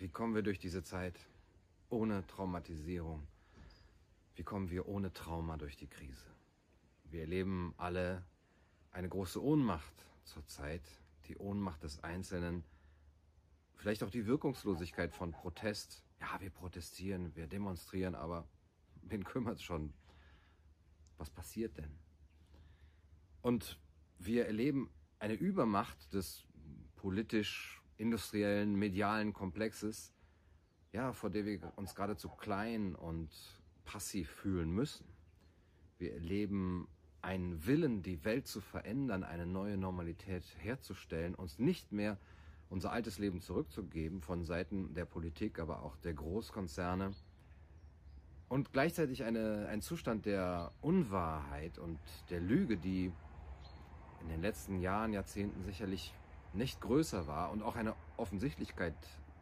Wie kommen wir durch diese Zeit ohne Traumatisierung? Wie kommen wir ohne Trauma durch die Krise? Wir erleben alle eine große Ohnmacht zurzeit, die Ohnmacht des Einzelnen, vielleicht auch die Wirkungslosigkeit von Protest. Ja, wir protestieren, wir demonstrieren, aber wen kümmert es schon? Was passiert denn? Und wir erleben eine Übermacht des politisch-industriellen, medialen Komplexes, ja, vor der wir uns geradezu klein und passiv fühlen müssen. Wir erleben einen Willen, die Welt zu verändern, eine neue Normalität herzustellen, uns nicht mehr unser altes Leben zurückzugeben von Seiten der Politik, aber auch der Großkonzerne. Und gleichzeitig eine, ein Zustand der Unwahrheit und der Lüge, die in den letzten Jahren, Jahrzehnten sicherlich nicht größer war und auch eine Offensichtlichkeit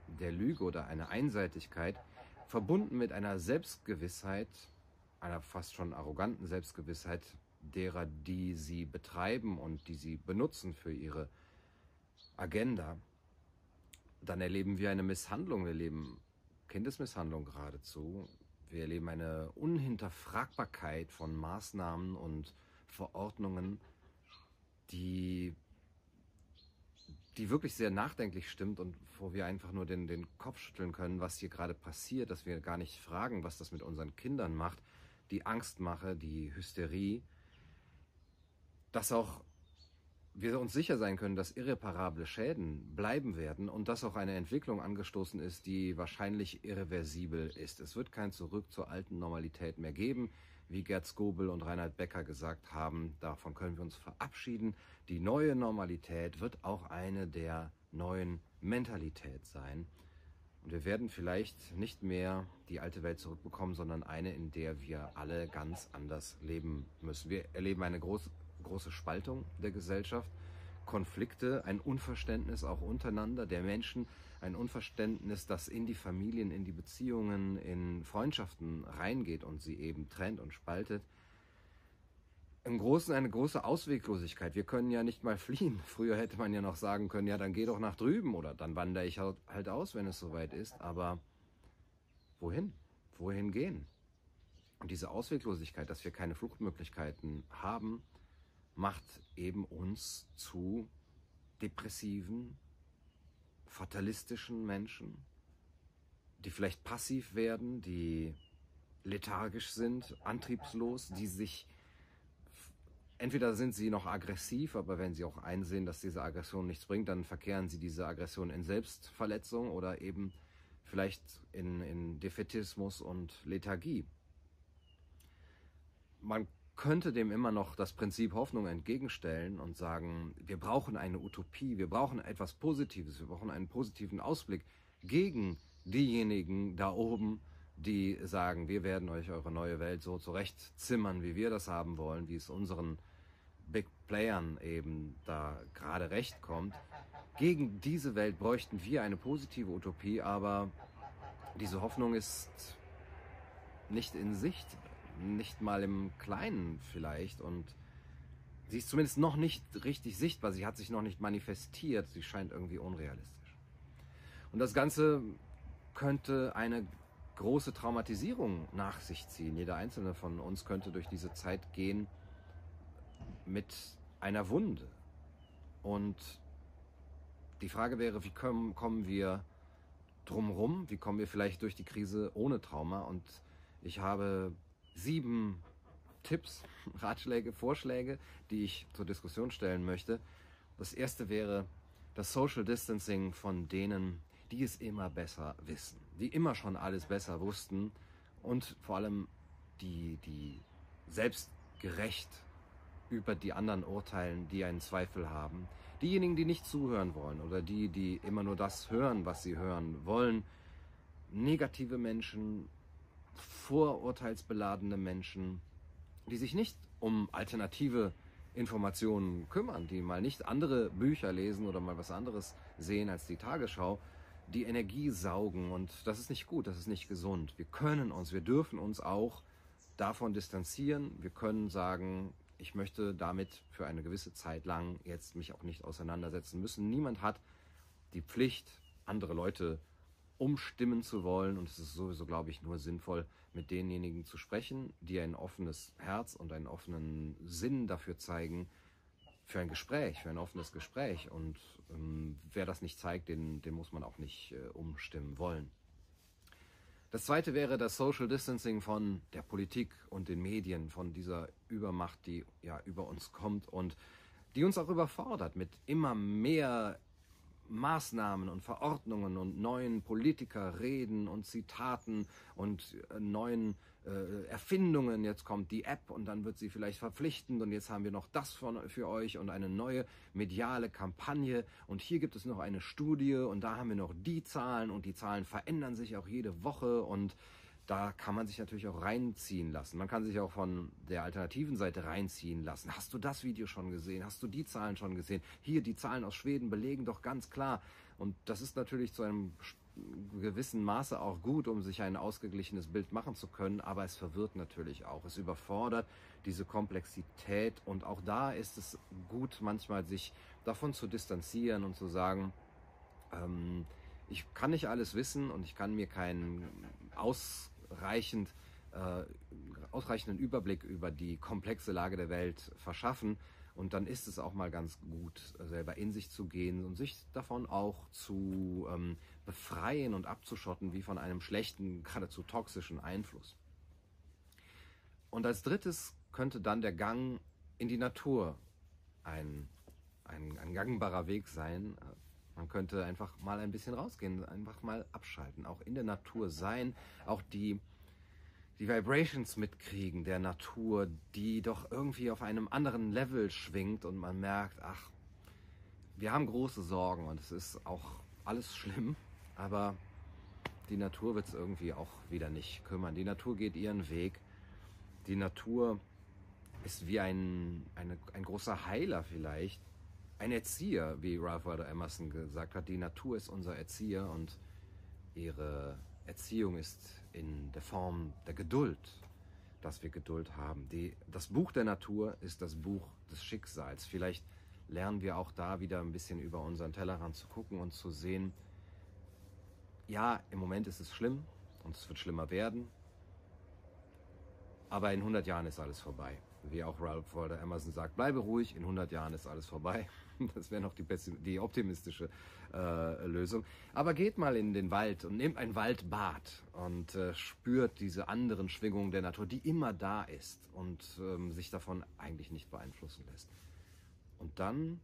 der Lüge oder eine Einseitigkeit, verbunden mit einer Selbstgewissheit, einer fast schon arroganten Selbstgewissheit derer, die sie betreiben und die sie benutzen für ihre Agenda, dann erleben wir eine Misshandlung, wir erleben Kindesmisshandlung geradezu, wir erleben eine Unhinterfragbarkeit von Maßnahmen und Verordnungen, die, die wirklich sehr nachdenklich stimmt und wo wir einfach nur den, den Kopf schütteln können, was hier gerade passiert, dass wir gar nicht fragen, was das mit unseren Kindern macht, die Angstmache, die Hysterie, dass auch wir uns sicher sein können, dass irreparable Schäden bleiben werden und dass auch eine Entwicklung angestoßen ist, die wahrscheinlich irreversibel ist. Es wird kein Zurück zur alten Normalität mehr geben wie Gerd Skobel und Reinhard Becker gesagt haben, davon können wir uns verabschieden. Die neue Normalität wird auch eine der neuen Mentalität sein. Und wir werden vielleicht nicht mehr die alte Welt zurückbekommen, sondern eine, in der wir alle ganz anders leben müssen. Wir erleben eine große, große Spaltung der Gesellschaft. Konflikte, ein Unverständnis auch untereinander der Menschen, ein Unverständnis, das in die Familien, in die Beziehungen, in Freundschaften reingeht und sie eben trennt und spaltet. Im Großen eine große Ausweglosigkeit. Wir können ja nicht mal fliehen. Früher hätte man ja noch sagen können, ja, dann geh doch nach drüben oder dann wandere ich halt, aus, wenn es soweit ist. Aber wohin? Wohin gehen? Und diese Ausweglosigkeit, dass wir keine Fluchtmöglichkeiten haben, macht eben uns zu depressiven, fatalistischen Menschen, die vielleicht passiv werden, die lethargisch sind, antriebslos, die sich entweder sind sie noch aggressiv, aber wenn sie auch einsehen, dass diese Aggression nichts bringt, dann verkehren sie diese Aggression in Selbstverletzung oder eben vielleicht in, in Defetismus und Lethargie. Man könnte dem immer noch das Prinzip Hoffnung entgegenstellen und sagen, wir brauchen eine Utopie, wir brauchen etwas Positives, wir brauchen einen positiven Ausblick gegen diejenigen da oben, die sagen, wir werden euch eure neue Welt so zurechtzimmern, wie wir das haben wollen, wie es unseren Big Playern eben da gerade recht kommt. Gegen diese Welt bräuchten wir eine positive Utopie, aber diese Hoffnung ist nicht in Sicht nicht mal im Kleinen vielleicht und sie ist zumindest noch nicht richtig sichtbar, sie hat sich noch nicht manifestiert, sie scheint irgendwie unrealistisch. Und das Ganze könnte eine große Traumatisierung nach sich ziehen. Jeder einzelne von uns könnte durch diese Zeit gehen mit einer Wunde. Und die Frage wäre, wie kommen, kommen wir drumherum? Wie kommen wir vielleicht durch die Krise ohne Trauma? Und ich habe sieben Tipps, Ratschläge, Vorschläge, die ich zur Diskussion stellen möchte. Das erste wäre das Social Distancing von denen, die es immer besser wissen, die immer schon alles besser wussten und vor allem die, die selbstgerecht über die anderen urteilen, die einen Zweifel haben. Diejenigen, die nicht zuhören wollen oder die, die immer nur das hören, was sie hören wollen. Negative Menschen, vorurteilsbeladene Menschen, die sich nicht um alternative Informationen kümmern, die mal nicht andere Bücher lesen oder mal was anderes sehen als die Tagesschau, die Energie saugen und das ist nicht gut, das ist nicht gesund. Wir können uns, wir dürfen uns auch davon distanzieren. Wir können sagen, ich möchte damit für eine gewisse Zeit lang jetzt mich auch nicht auseinandersetzen müssen. Niemand hat die Pflicht, andere Leute umstimmen zu wollen. Und es ist sowieso, glaube ich, nur sinnvoll, mit denjenigen zu sprechen, die ein offenes Herz und einen offenen Sinn dafür zeigen, für ein Gespräch, für ein offenes Gespräch. Und ähm, wer das nicht zeigt, den, den muss man auch nicht äh, umstimmen wollen. Das zweite wäre das Social Distancing von der Politik und den Medien, von dieser Übermacht, die ja über uns kommt und die uns auch überfordert mit immer mehr Maßnahmen und Verordnungen und neuen Politikerreden und Zitaten und äh, neuen äh, Erfindungen. Jetzt kommt die App und dann wird sie vielleicht verpflichtend und jetzt haben wir noch das von, für euch und eine neue mediale Kampagne und hier gibt es noch eine Studie und da haben wir noch die Zahlen und die Zahlen verändern sich auch jede Woche und da kann man sich natürlich auch reinziehen lassen. Man kann sich auch von der alternativen Seite reinziehen lassen. Hast du das Video schon gesehen? Hast du die Zahlen schon gesehen? Hier, die Zahlen aus Schweden belegen doch ganz klar. Und das ist natürlich zu einem gewissen Maße auch gut, um sich ein ausgeglichenes Bild machen zu können, aber es verwirrt natürlich auch. Es überfordert diese Komplexität und auch da ist es gut, manchmal sich davon zu distanzieren und zu sagen, ähm, ich kann nicht alles wissen und ich kann mir keinen aus ausreichend, äh, ausreichenden Überblick über die komplexe Lage der Welt verschaffen. Und dann ist es auch mal ganz gut, selber in sich zu gehen und sich davon auch zu ähm, befreien und abzuschotten, wie von einem schlechten, geradezu toxischen Einfluss. Und als drittes könnte dann der Gang in die Natur ein, ein, ein gangbarer Weg sein. Man könnte einfach mal ein bisschen rausgehen, einfach mal abschalten, auch in der Natur sein, auch die, die Vibrations mitkriegen der Natur, die doch irgendwie auf einem anderen Level schwingt und man merkt, ach, wir haben große Sorgen und es ist auch alles schlimm, aber die Natur wird es irgendwie auch wieder nicht kümmern. Die Natur geht ihren Weg. Die Natur ist wie ein, eine, ein großer Heiler vielleicht, ein Erzieher, wie Ralph Waldo Emerson gesagt hat. Die Natur ist unser Erzieher und ihre Erziehung ist in der Form der Geduld, dass wir Geduld haben. Die, das Buch der Natur ist das Buch des Schicksals. Vielleicht lernen wir auch da wieder ein bisschen über unseren Tellerrand zu gucken und zu sehen, ja, im Moment ist es schlimm und es wird schlimmer werden, aber in 100 Jahren ist alles vorbei wie auch Ralph Waldo Emerson sagt, bleibe ruhig, in 100 Jahren ist alles vorbei. Das wäre noch die, die optimistische äh, Lösung. Aber geht mal in den Wald und nehmt ein Waldbad und äh, spürt diese anderen Schwingungen der Natur, die immer da ist und ähm, sich davon eigentlich nicht beeinflussen lässt. Und dann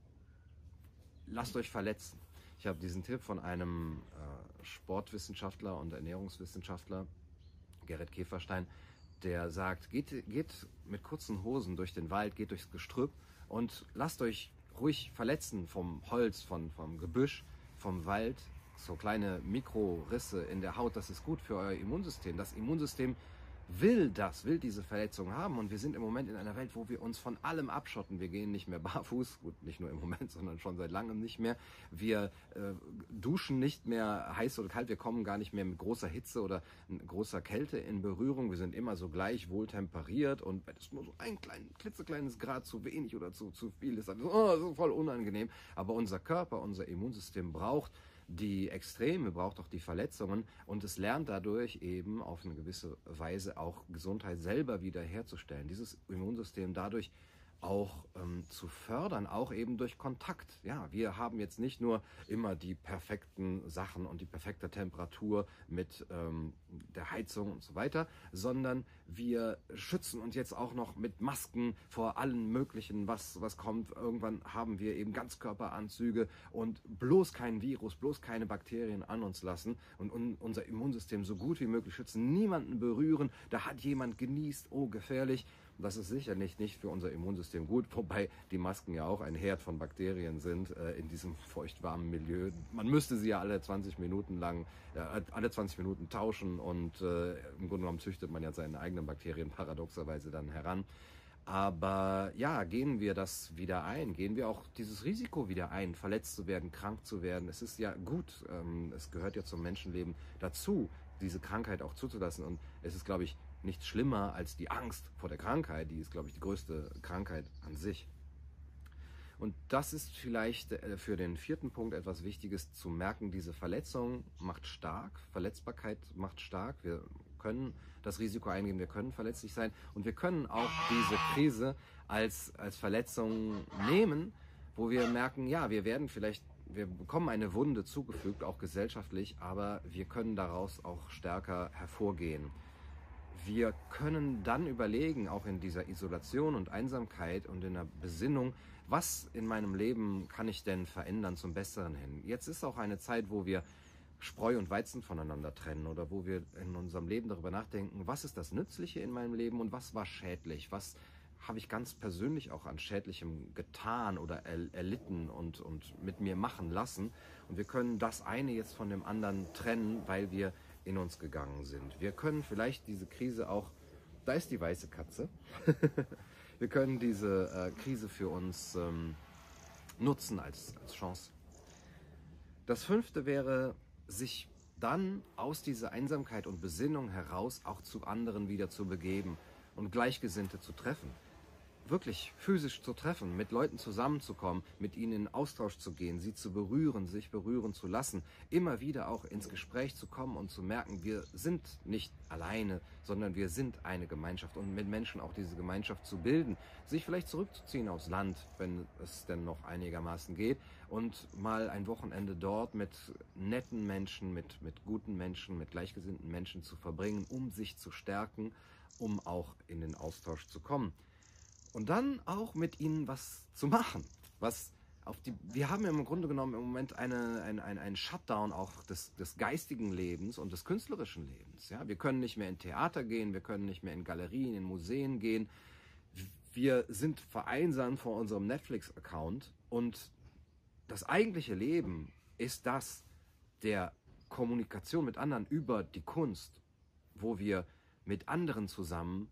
lasst euch verletzen. Ich habe diesen Tipp von einem äh, Sportwissenschaftler und Ernährungswissenschaftler, Gerrit Käferstein, der sagt, geht, geht mit kurzen Hosen durch den Wald, geht durchs Gestrüpp und lasst euch ruhig verletzen vom Holz, von, vom Gebüsch, vom Wald. So kleine Mikrorisse in der Haut, das ist gut für euer Immunsystem. Das Immunsystem will das, will diese Verletzung haben. Und wir sind im Moment in einer Welt, wo wir uns von allem abschotten. Wir gehen nicht mehr barfuß, gut, nicht nur im Moment, sondern schon seit langem nicht mehr. Wir äh, duschen nicht mehr heiß oder kalt. Wir kommen gar nicht mehr mit großer Hitze oder großer Kälte in Berührung. Wir sind immer so gleich wohl temperiert und wenn es nur so ein klein, klitzekleines Grad zu wenig oder zu, zu viel ist, dann ist oh, voll unangenehm. Aber unser Körper, unser Immunsystem braucht die Extreme, braucht auch die Verletzungen und es lernt dadurch eben auf eine gewisse Weise auch Gesundheit selber wiederherzustellen. Dieses Immunsystem dadurch auch ähm, zu fördern, auch eben durch Kontakt. Ja, wir haben jetzt nicht nur immer die perfekten Sachen und die perfekte Temperatur mit ähm, der Heizung und so weiter, sondern wir schützen uns jetzt auch noch mit Masken vor allen möglichen, was, was kommt. Irgendwann haben wir eben Ganzkörperanzüge und bloß kein Virus, bloß keine Bakterien an uns lassen und un unser Immunsystem so gut wie möglich schützen, niemanden berühren, da hat jemand genießt, oh gefährlich. Das ist sicherlich nicht für unser Immunsystem gut, wobei die Masken ja auch ein Herd von Bakterien sind äh, in diesem feuchtwarmen Milieu. Man müsste sie ja alle 20 Minuten lang, äh, alle 20 Minuten tauschen und äh, im Grunde genommen züchtet man ja seine eigenen Bakterien paradoxerweise dann heran. Aber ja, gehen wir das wieder ein? Gehen wir auch dieses Risiko wieder ein, verletzt zu werden, krank zu werden? Es ist ja gut, ähm, es gehört ja zum Menschenleben dazu, diese Krankheit auch zuzulassen. Und es ist, glaube ich, nichts schlimmer als die Angst vor der Krankheit. Die ist, glaube ich, die größte Krankheit an sich. Und das ist vielleicht äh, für den vierten Punkt etwas Wichtiges zu merken. Diese Verletzung macht stark, Verletzbarkeit macht stark. Wir können das Risiko eingehen, wir können verletzlich sein und wir können auch diese Krise als, als Verletzung nehmen, wo wir merken, ja, wir werden vielleicht, wir bekommen eine Wunde zugefügt, auch gesellschaftlich, aber wir können daraus auch stärker hervorgehen. Wir können dann überlegen, auch in dieser Isolation und Einsamkeit und in der Besinnung, was in meinem Leben kann ich denn verändern zum Besseren hin? Jetzt ist auch eine Zeit, wo wir Spreu und Weizen voneinander trennen oder wo wir in unserem Leben darüber nachdenken, was ist das Nützliche in meinem Leben und was war schädlich, was habe ich ganz persönlich auch an Schädlichem getan oder erlitten und, und mit mir machen lassen. Und wir können das eine jetzt von dem anderen trennen, weil wir in uns gegangen sind. Wir können vielleicht diese Krise auch, da ist die weiße Katze, wir können diese äh, Krise für uns ähm, nutzen als, als Chance. Das fünfte wäre, sich dann aus dieser Einsamkeit und Besinnung heraus auch zu anderen wieder zu begeben und Gleichgesinnte zu treffen wirklich physisch zu treffen, mit Leuten zusammenzukommen, mit ihnen in Austausch zu gehen, sie zu berühren, sich berühren zu lassen, immer wieder auch ins Gespräch zu kommen und zu merken, wir sind nicht alleine, sondern wir sind eine Gemeinschaft und mit Menschen auch diese Gemeinschaft zu bilden, sich vielleicht zurückzuziehen aufs Land, wenn es denn noch einigermaßen geht und mal ein Wochenende dort mit netten Menschen, mit, mit guten Menschen, mit gleichgesinnten Menschen zu verbringen, um sich zu stärken, um auch in den Austausch zu kommen und dann auch mit ihnen was zu machen. Was auf die, wir haben im Grunde genommen im Moment eine, ein, ein, einen Shutdown auch des, des geistigen Lebens und des künstlerischen Lebens. Ja? Wir können nicht mehr in Theater gehen, wir können nicht mehr in Galerien, in Museen gehen. Wir sind vereinsamt vor unserem Netflix-Account und das eigentliche Leben ist das der Kommunikation mit anderen über die Kunst, wo wir mit anderen zusammen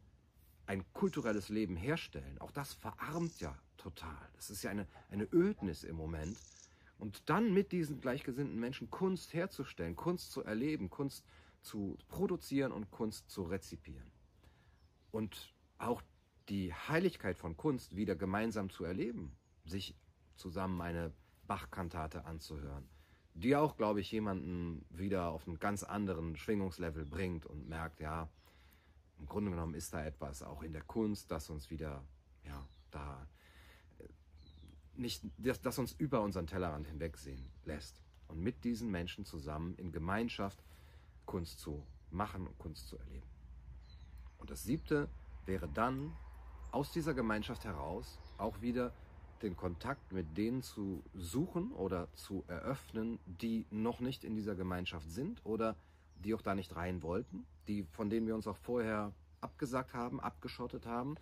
ein kulturelles Leben herstellen, auch das verarmt ja total. Das ist ja eine, eine Ödnis im Moment. Und dann mit diesen gleichgesinnten Menschen Kunst herzustellen, Kunst zu erleben, Kunst zu produzieren und Kunst zu rezipieren. Und auch die Heiligkeit von Kunst wieder gemeinsam zu erleben, sich zusammen eine Bach-Kantate anzuhören, die auch, glaube ich, jemanden wieder auf einen ganz anderen Schwingungslevel bringt und merkt, ja, im Grunde genommen ist da etwas auch in der Kunst, das uns wieder, ja, da äh, nicht, das, das uns über unseren Tellerrand hinwegsehen lässt. Und mit diesen Menschen zusammen in Gemeinschaft Kunst zu machen und Kunst zu erleben. Und das siebte wäre dann, aus dieser Gemeinschaft heraus auch wieder den Kontakt mit denen zu suchen oder zu eröffnen, die noch nicht in dieser Gemeinschaft sind oder die auch da nicht rein wollten, die, von denen wir uns auch vorher abgesagt haben, abgeschottet haben,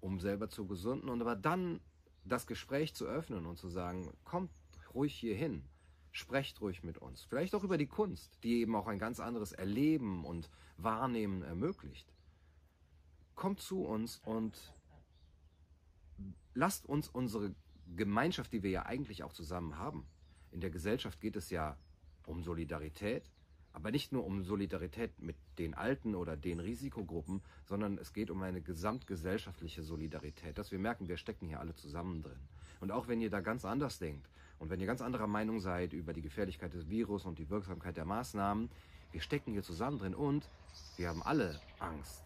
um selber zu gesunden und aber dann das Gespräch zu öffnen und zu sagen, kommt ruhig hier hin, sprecht ruhig mit uns. Vielleicht auch über die Kunst, die eben auch ein ganz anderes Erleben und Wahrnehmen ermöglicht. Kommt zu uns und lasst uns unsere Gemeinschaft, die wir ja eigentlich auch zusammen haben. In der Gesellschaft geht es ja um Solidarität, aber nicht nur um Solidarität mit den Alten oder den Risikogruppen, sondern es geht um eine gesamtgesellschaftliche Solidarität, dass wir merken, wir stecken hier alle zusammen drin. Und auch wenn ihr da ganz anders denkt und wenn ihr ganz anderer Meinung seid über die Gefährlichkeit des Virus und die Wirksamkeit der Maßnahmen, wir stecken hier zusammen drin und wir haben alle Angst.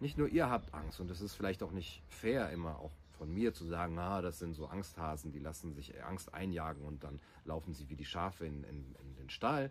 Nicht nur ihr habt Angst und es ist vielleicht auch nicht fair immer auch von mir zu sagen, ah, das sind so Angsthasen, die lassen sich Angst einjagen und dann laufen sie wie die Schafe in, in, in den Stall.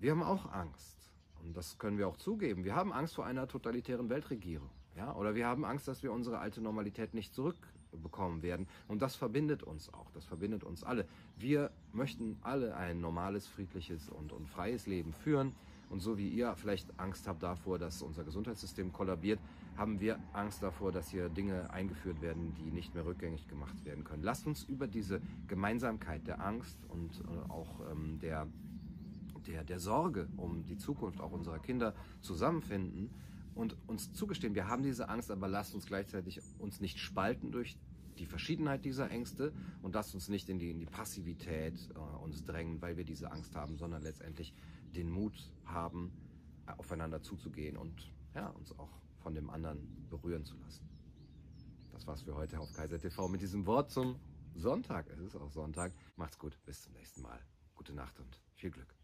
Wir haben auch Angst. Und das können wir auch zugeben. Wir haben Angst vor einer totalitären Weltregierung. Ja? Oder wir haben Angst, dass wir unsere alte Normalität nicht zurückbekommen werden. Und das verbindet uns auch. Das verbindet uns alle. Wir möchten alle ein normales, friedliches und, und freies Leben führen. Und so wie ihr vielleicht Angst habt davor, dass unser Gesundheitssystem kollabiert, haben wir Angst davor, dass hier Dinge eingeführt werden, die nicht mehr rückgängig gemacht werden können. Lasst uns über diese Gemeinsamkeit der Angst und äh, auch ähm, der der, der Sorge um die Zukunft auch unserer Kinder zusammenfinden und uns zugestehen, wir haben diese Angst, aber lasst uns gleichzeitig uns nicht spalten durch die Verschiedenheit dieser Ängste und lasst uns nicht in die, in die Passivität äh, uns drängen, weil wir diese Angst haben, sondern letztendlich den Mut haben, aufeinander zuzugehen und ja, uns auch von dem anderen berühren zu lassen. Das war's für heute auf Kaiser TV mit diesem Wort zum Sonntag. Es ist auch Sonntag. Macht's gut. Bis zum nächsten Mal. Gute Nacht und viel Glück.